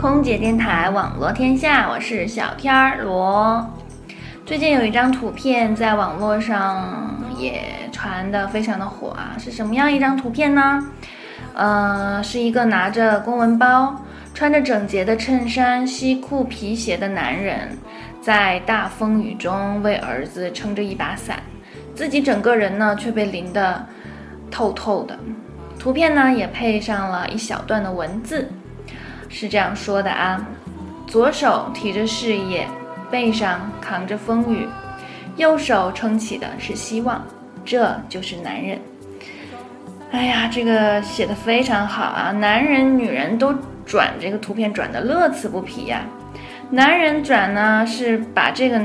空姐电台网络天下，我是小天儿罗。最近有一张图片在网络上也传的非常的火啊，是什么样一张图片呢？呃，是一个拿着公文包、穿着整洁的衬衫、西裤、皮鞋的男人，在大风雨中为儿子撑着一把伞，自己整个人呢却被淋得透透的。图片呢也配上了一小段的文字。是这样说的啊，左手提着事业，背上扛着风雨，右手撑起的是希望，这就是男人。哎呀，这个写的非常好啊，男人女人都转这个图片转的乐此不疲呀。男人转呢是把这个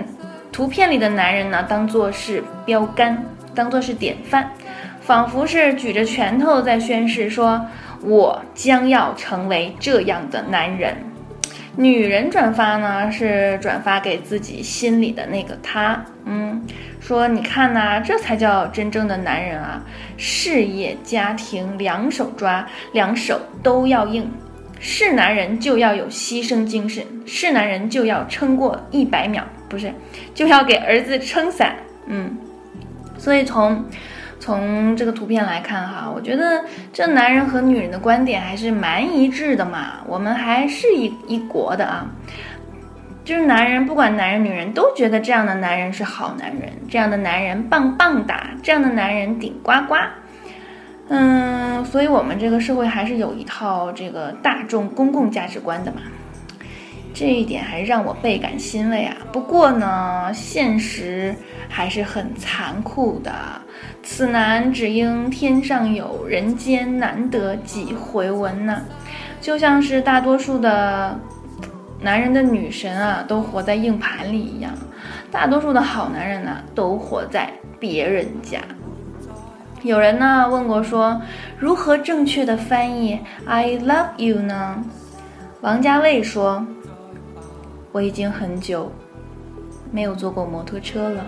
图片里的男人呢当做是标杆，当做是典范，仿佛是举着拳头在宣誓说。我将要成为这样的男人。女人转发呢，是转发给自己心里的那个他，嗯，说你看呐，这才叫真正的男人啊！事业、家庭两手抓，两手都要硬。是男人就要有牺牲精神，是男人就要撑过一百秒，不是，就要给儿子撑伞，嗯。所以从。从这个图片来看哈，我觉得这男人和女人的观点还是蛮一致的嘛。我们还是一一国的啊，就是男人不管男人女人都觉得这样的男人是好男人，这样的男人棒棒哒，这样的男人顶呱呱。嗯，所以我们这个社会还是有一套这个大众公共价值观的嘛。这一点还让我倍感欣慰啊！不过呢，现实还是很残酷的。此男只应天上有人间难得几回闻呢，就像是大多数的男人的女神啊，都活在硬盘里一样。大多数的好男人呢，都活在别人家。有人呢问过说，如何正确的翻译 "I love you" 呢？王家卫说。我已经很久没有坐过摩托车了，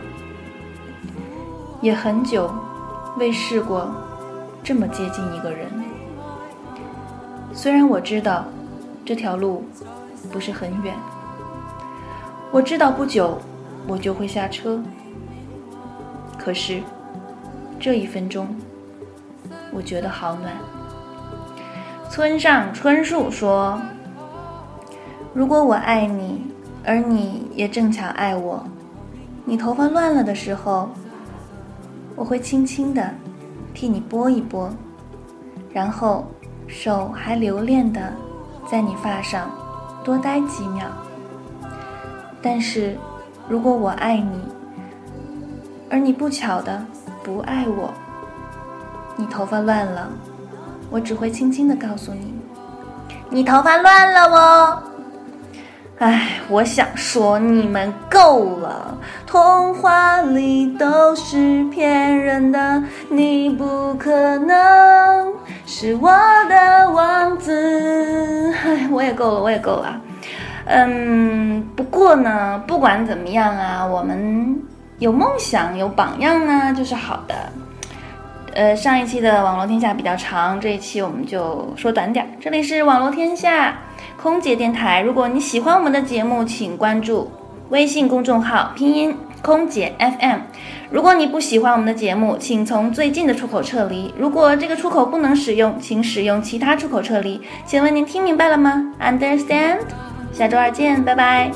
也很久未试过这么接近一个人。虽然我知道这条路不是很远，我知道不久我就会下车，可是这一分钟，我觉得好暖。村上春树说：“如果我爱你。”而你也正巧爱我，你头发乱了的时候，我会轻轻的替你拨一拨，然后手还留恋的在你发上多待几秒。但是，如果我爱你，而你不巧的不爱我，你头发乱了，我只会轻轻的告诉你，你头发乱了哦。唉，我想说你们够了，童话里都是骗人的，你不可能是我的王子。唉，我也够了，我也够了。嗯，不过呢，不管怎么样啊，我们有梦想、有榜样呢，就是好的。呃，上一期的网络天下比较长，这一期我们就说短点儿。这里是网络天下。空姐电台，如果你喜欢我们的节目，请关注微信公众号拼音空姐 FM。如果你不喜欢我们的节目，请从最近的出口撤离。如果这个出口不能使用，请使用其他出口撤离。请问您听明白了吗？Understand？下周二见，拜拜。